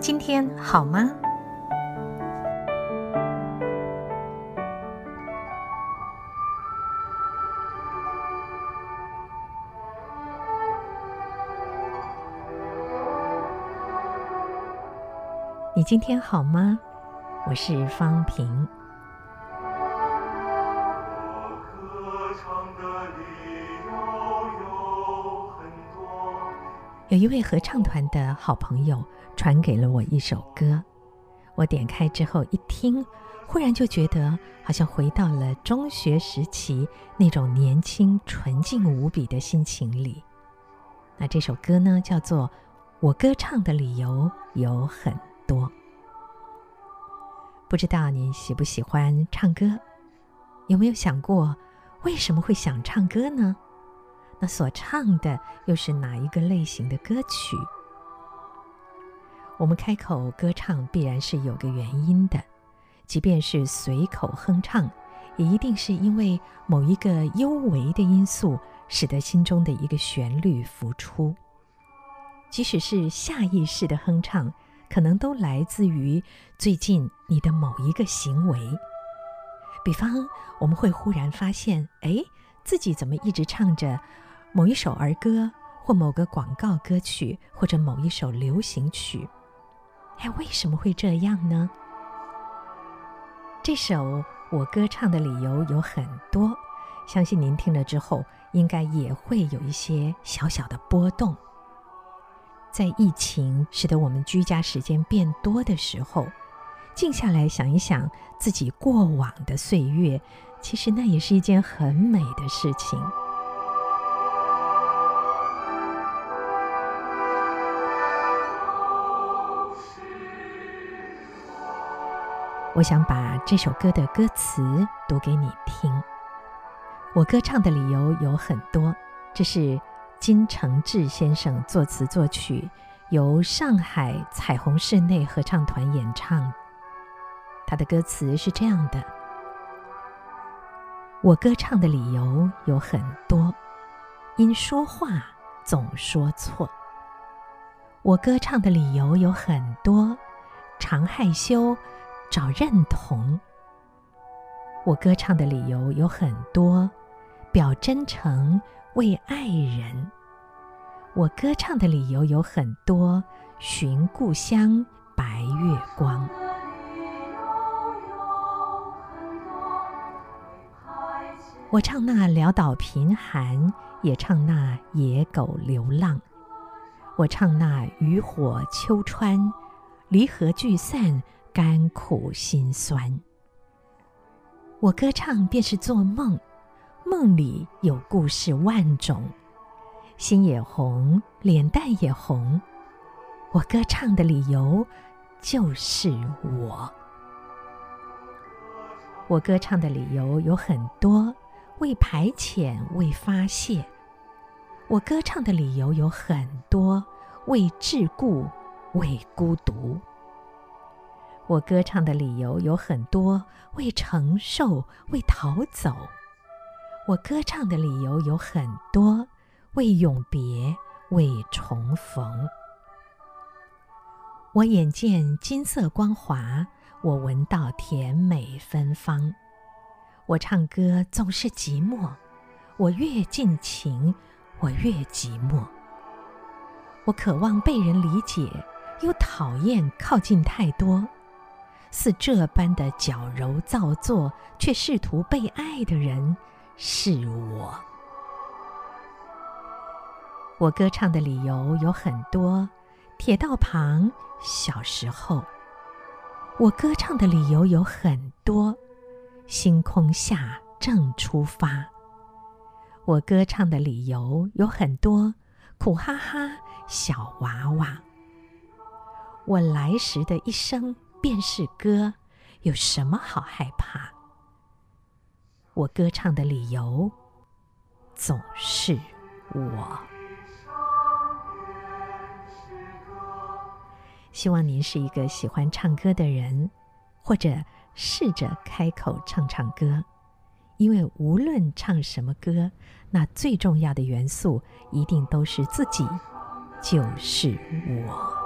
今天好吗？你今天好吗？我是方平。有一位合唱团的好朋友传给了我一首歌，我点开之后一听，忽然就觉得好像回到了中学时期那种年轻纯净无比的心情里。那这首歌呢，叫做《我歌唱的理由有很多》。不知道你喜不喜欢唱歌？有没有想过为什么会想唱歌呢？那所唱的又是哪一个类型的歌曲？我们开口歌唱必然是有个原因的，即便是随口哼唱，也一定是因为某一个幽微的因素，使得心中的一个旋律浮出。即使是下意识的哼唱，可能都来自于最近你的某一个行为。比方，我们会忽然发现，哎，自己怎么一直唱着。某一首儿歌，或某个广告歌曲，或者某一首流行曲，哎，为什么会这样呢？这首我歌唱的理由有很多，相信您听了之后，应该也会有一些小小的波动。在疫情使得我们居家时间变多的时候，静下来想一想自己过往的岁月，其实那也是一件很美的事情。我想把这首歌的歌词读给你听。我歌唱的理由有很多，这是金承志先生作词作曲，由上海彩虹室内合唱团演唱。他的歌词是这样的：我歌唱的理由有很多，因说话总说错。我歌唱的理由有很多，常害羞。找认同。我歌唱的理由有很多，表真诚为爱人。我歌唱的理由有很多，寻故乡白月光。我唱那潦倒贫寒，也唱那野狗流浪。我唱那渔火秋川，离合聚散。甘苦心酸，我歌唱便是做梦，梦里有故事万种，心也红，脸蛋也红。我歌唱的理由就是我。我歌唱的理由有很多，为排遣，为发泄。我歌唱的理由有很多，为桎梏，为孤独。我歌唱的理由有很多，为承受，为逃走。我歌唱的理由有很多，为永别，为重逢。我眼见金色光华，我闻到甜美芬芳。我唱歌总是寂寞，我越尽情，我越寂寞。我渴望被人理解，又讨厌靠近太多。似这般的矫揉造作，却试图被爱的人是我。我歌唱的理由有很多，铁道旁小时候。我歌唱的理由有很多，星空下正出发。我歌唱的理由有很多，苦哈哈小娃娃。我来时的一生。便是歌，有什么好害怕？我歌唱的理由总是我。希望您是一个喜欢唱歌的人，或者试着开口唱唱歌，因为无论唱什么歌，那最重要的元素一定都是自己，就是我。